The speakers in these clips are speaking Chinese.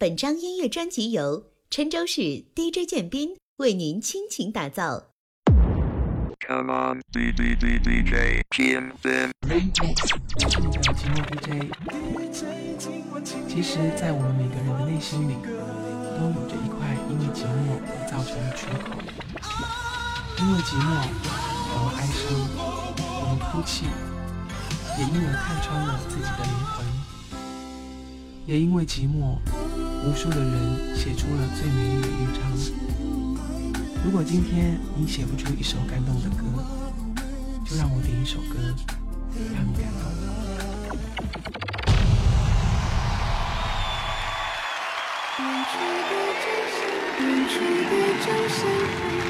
本张音乐专辑由郴州市 DJ 建斌为您倾情打造。D J，其实，在我们每个人的内心里，都有着一块因为寂寞而造成的缺口。因为寂寞，我们哀伤，我们哭泣，也因为看穿了自己的灵魂，也因为寂寞。无数的人写出了最美丽的乐章。如果今天你写不出一首感动的歌，就让我点一首歌让你感动。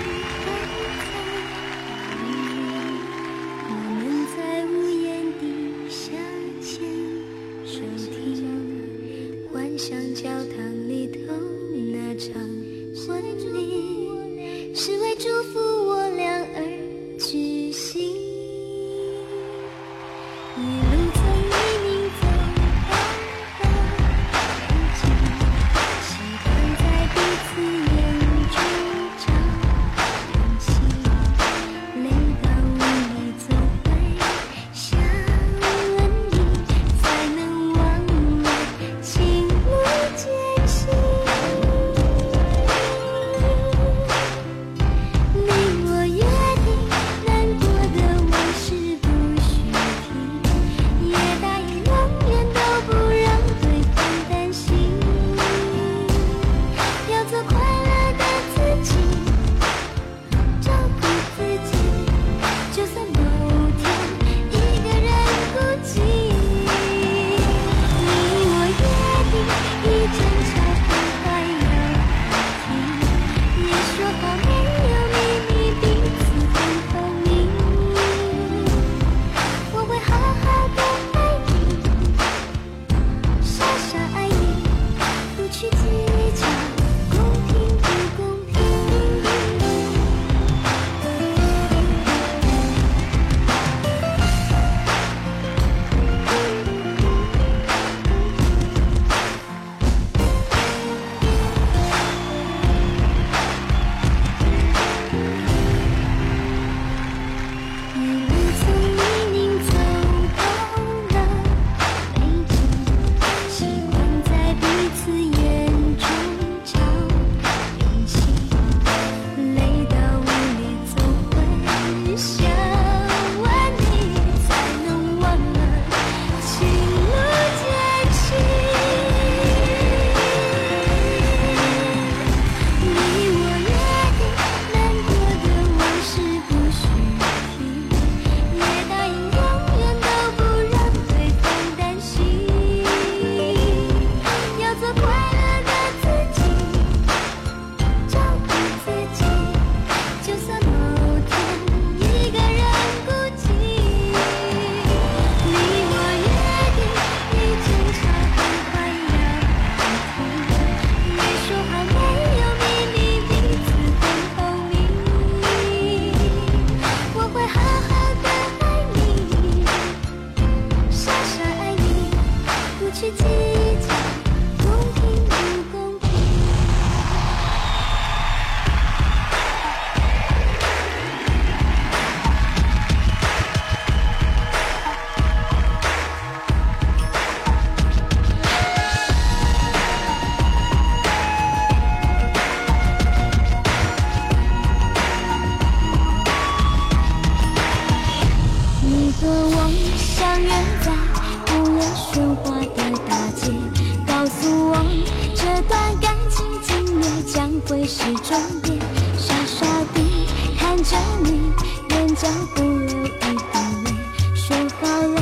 傻傻地看着你，眼角不流一滴泪，说好了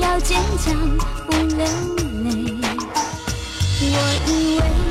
要坚强，不流泪。我以为。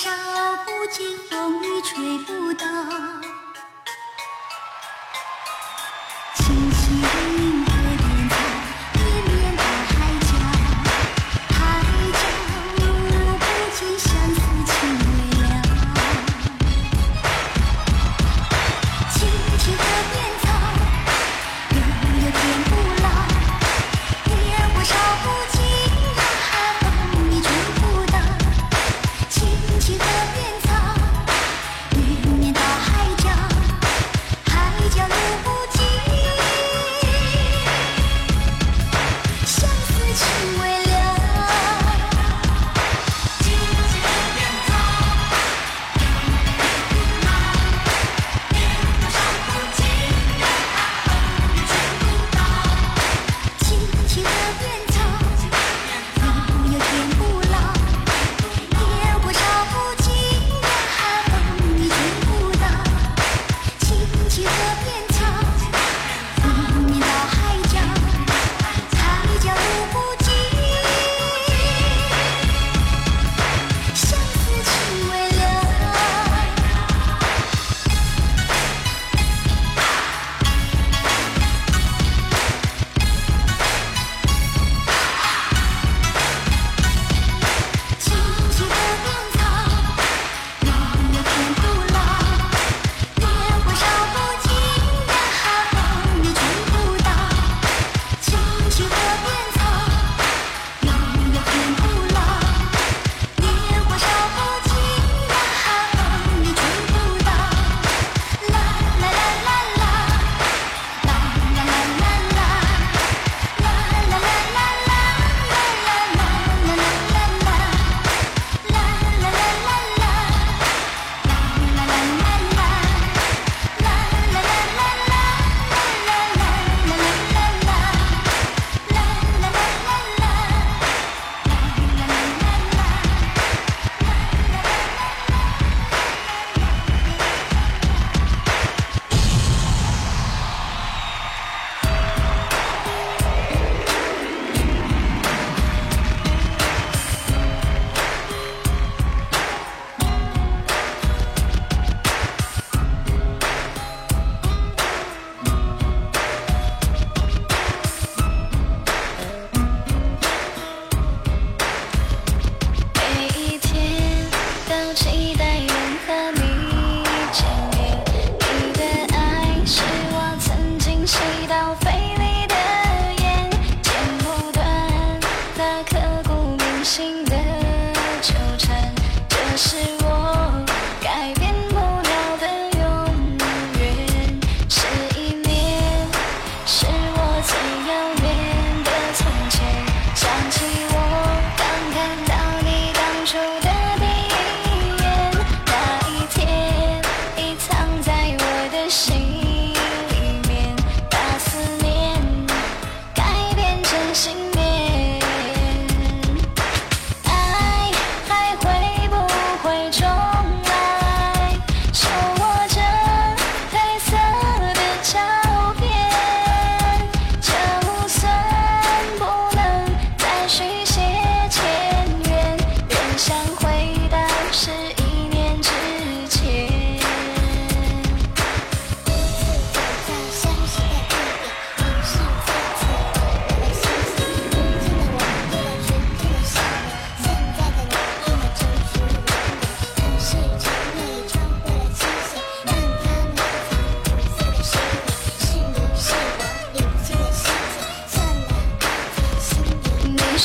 烧不尽风雨，吹不倒。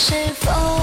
是否？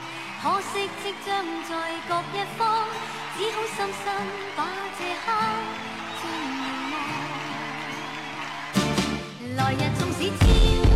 可惜即将在各一方，只好深深把这刻难忘。来日纵使千。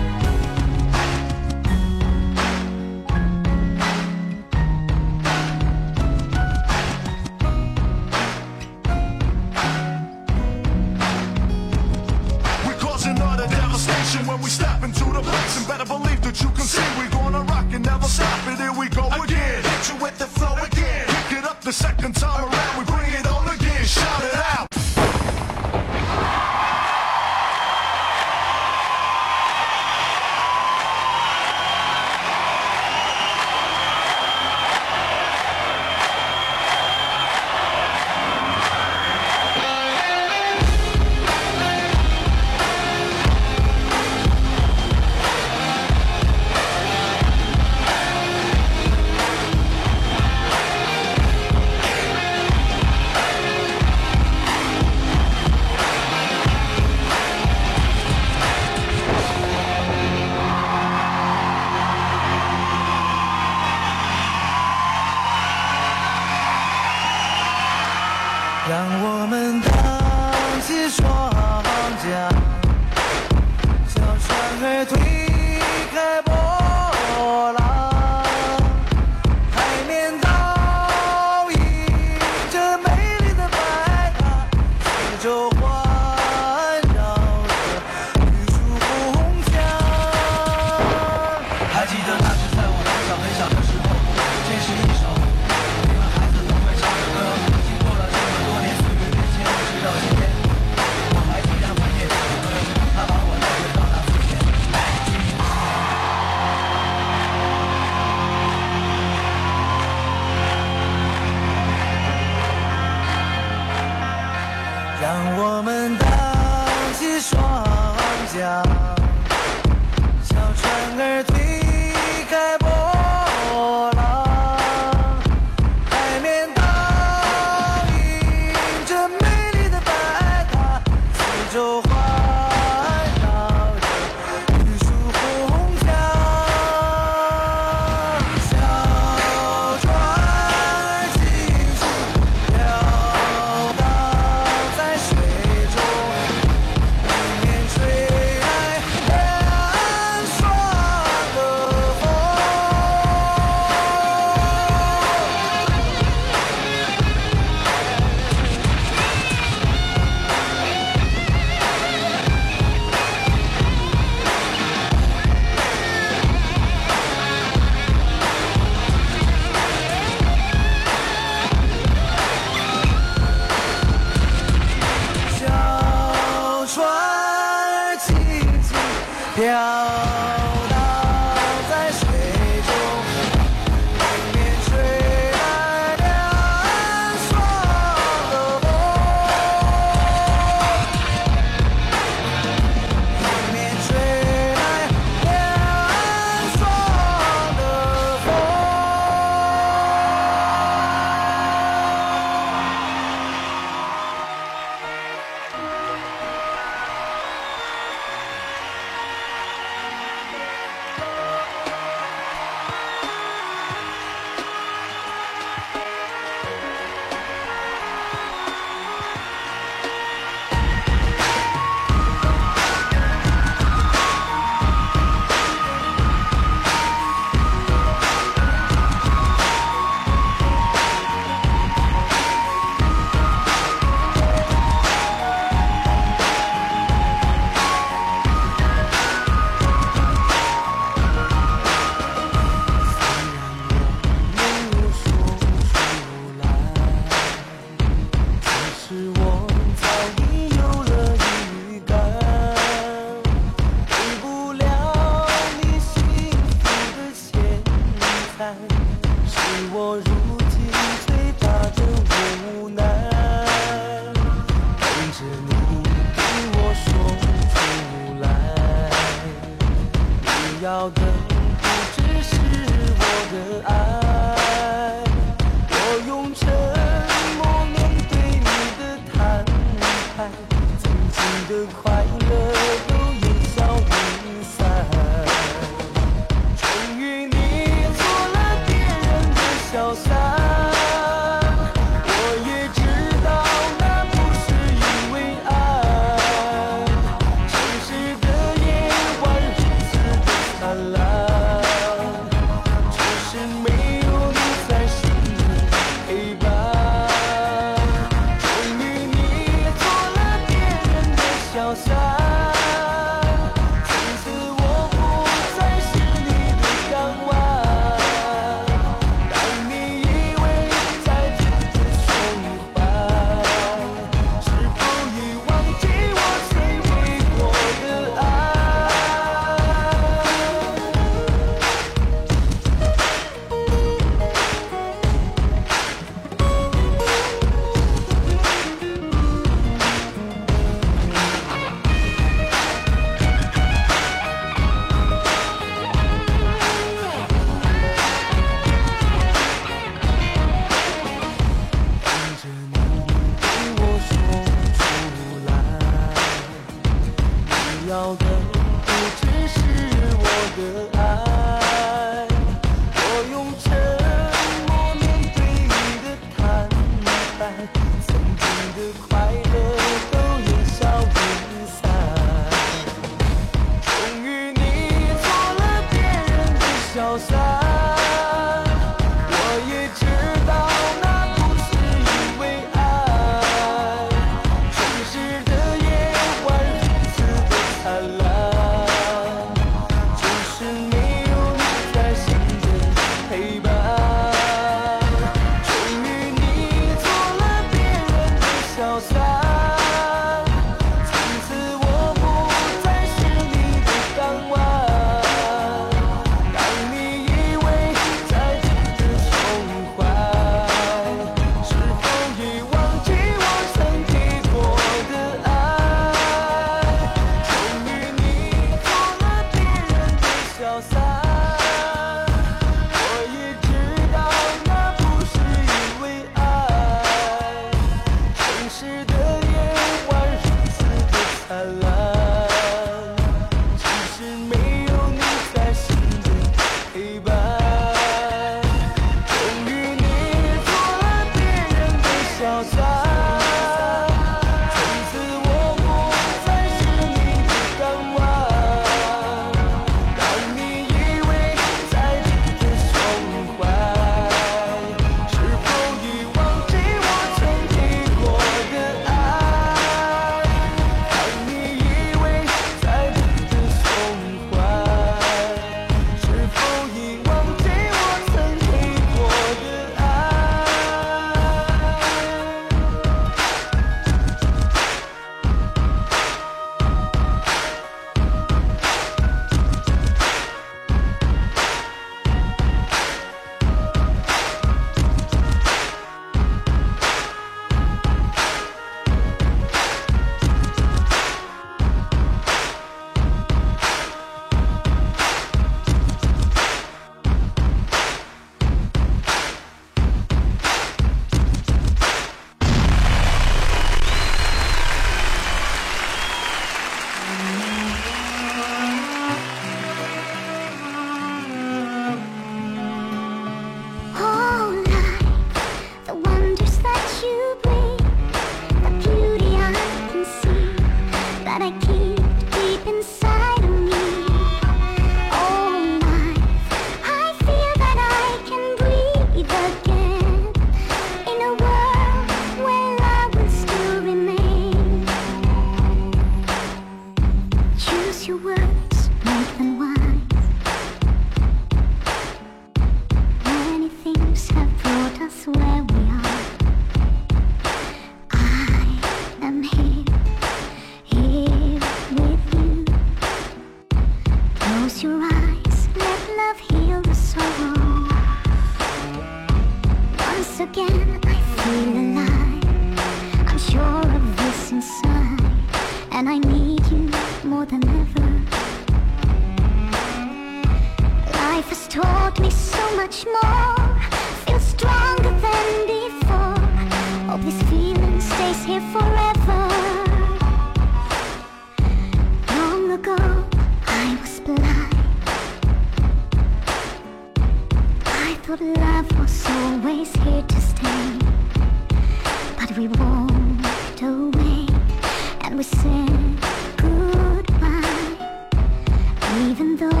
Even though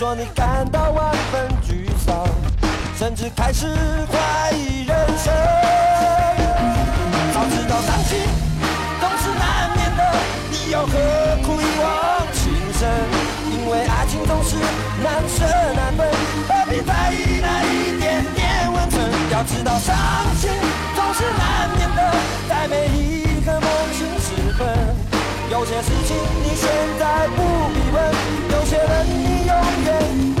说你感到万分沮丧，甚至开始怀疑人生。早知道伤心总是难免的，你又何苦一往情深？因为爱情总是难舍难分，何必在意那一点点温存？要知道伤心总是难免的，在每一个梦醒时分。有些事情你现在不必问，有些人。你。love.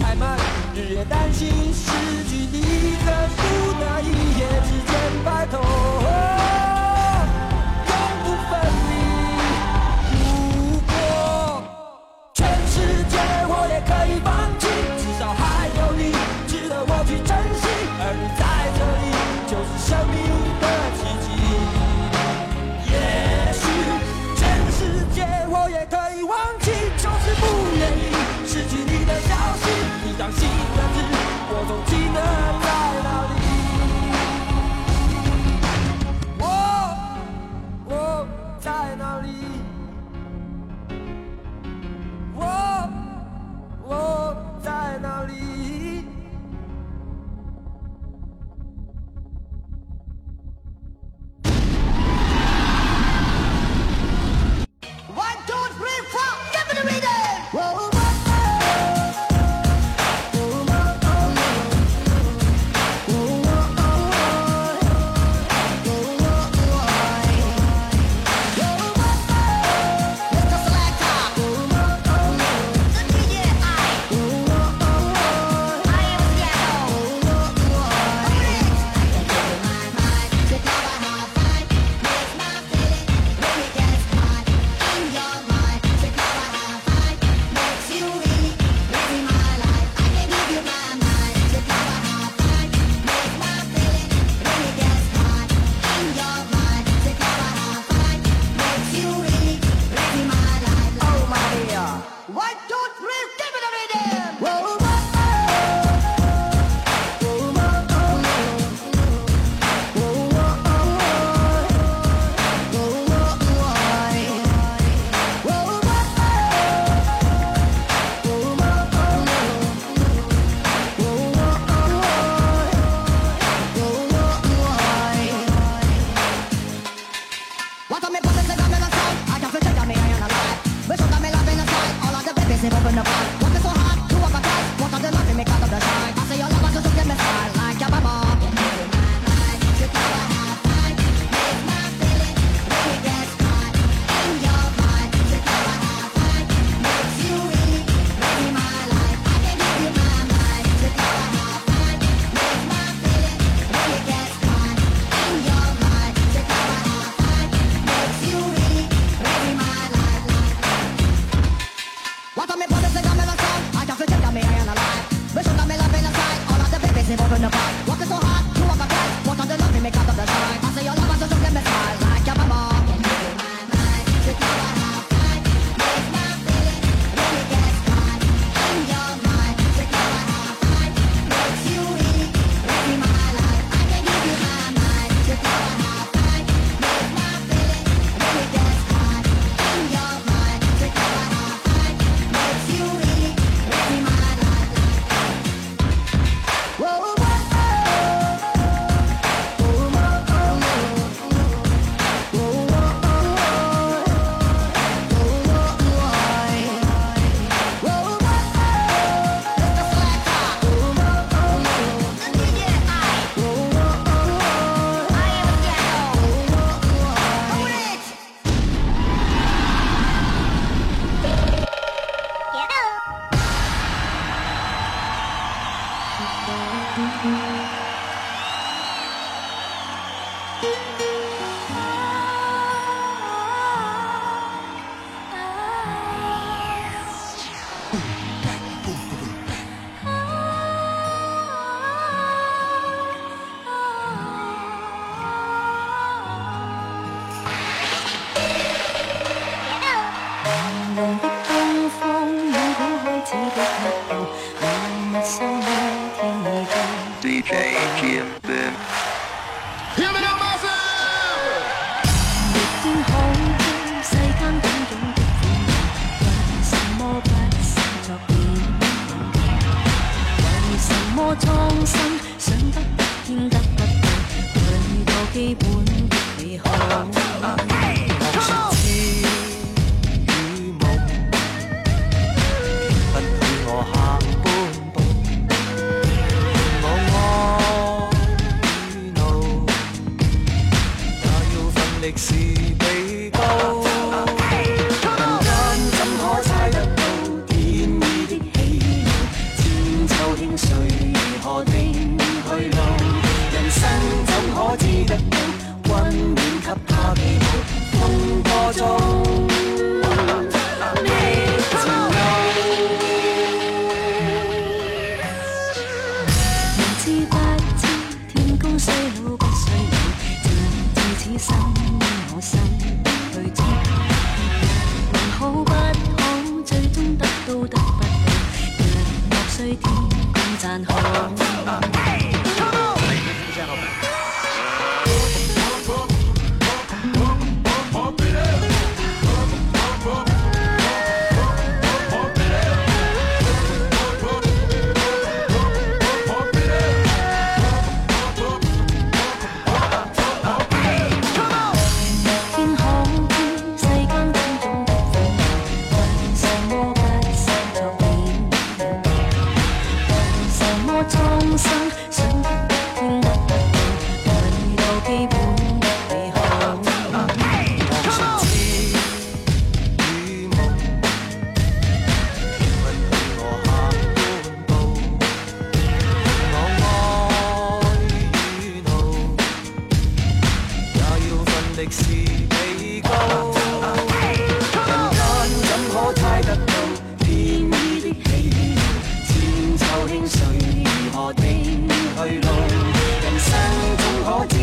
太慢，日夜担心失去你，恨不得一夜之间白头，永不分离。如果全世界，我也可以忘。on the block 谁如何定去路？人生总可。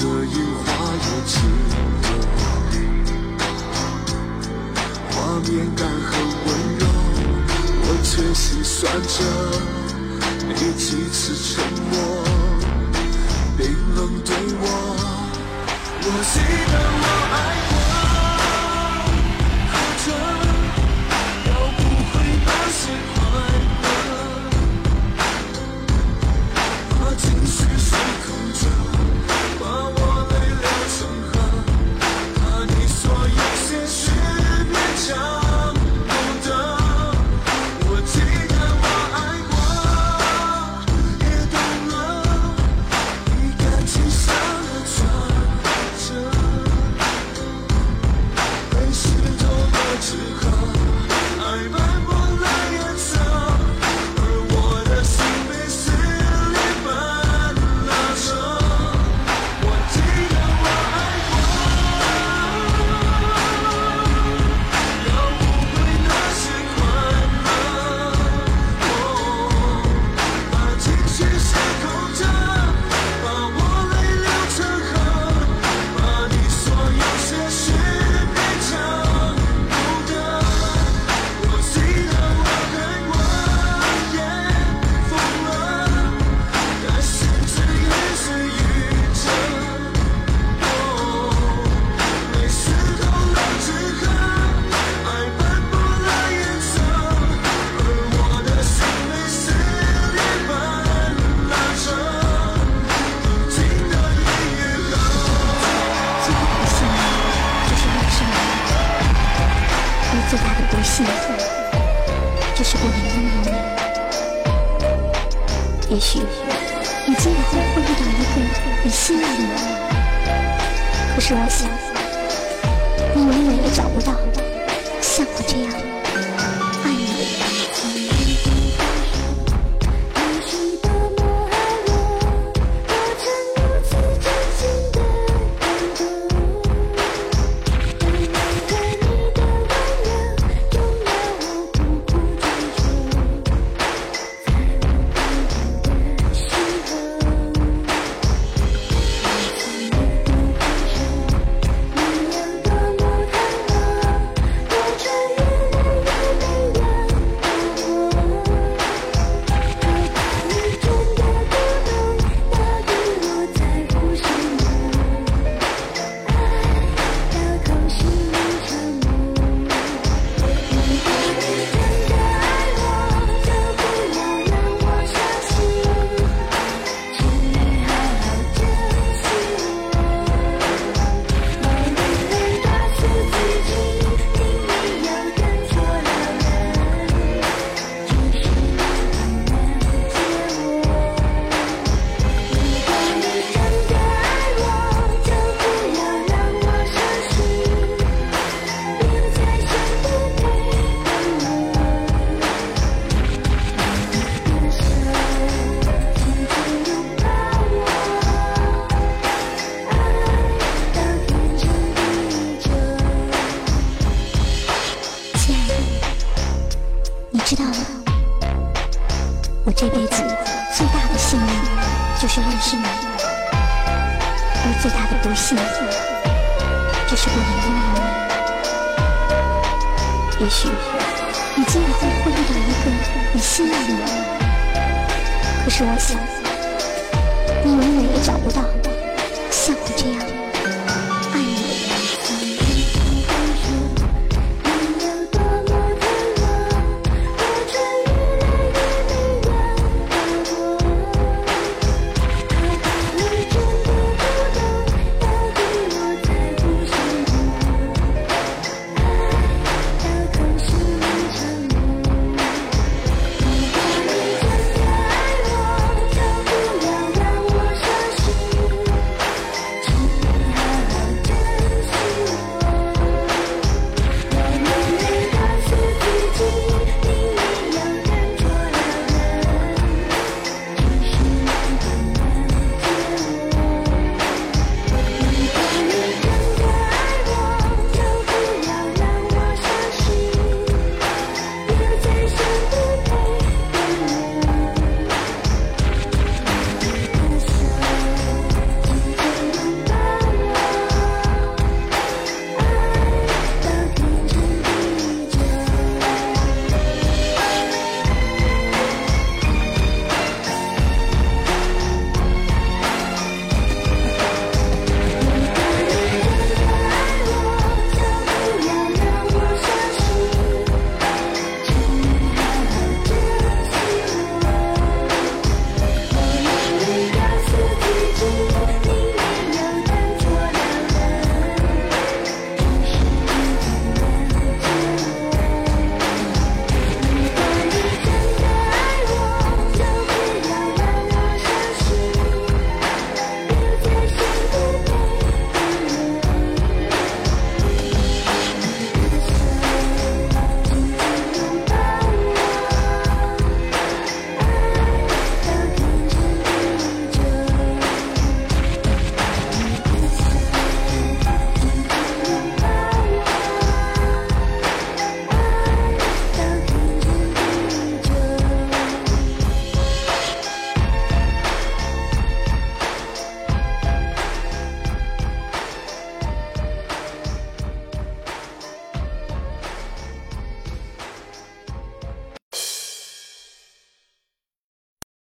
这樱花雨，轻柔，画面感很温柔，我却心酸着，你几次沉默，冰冷对我。我记得我。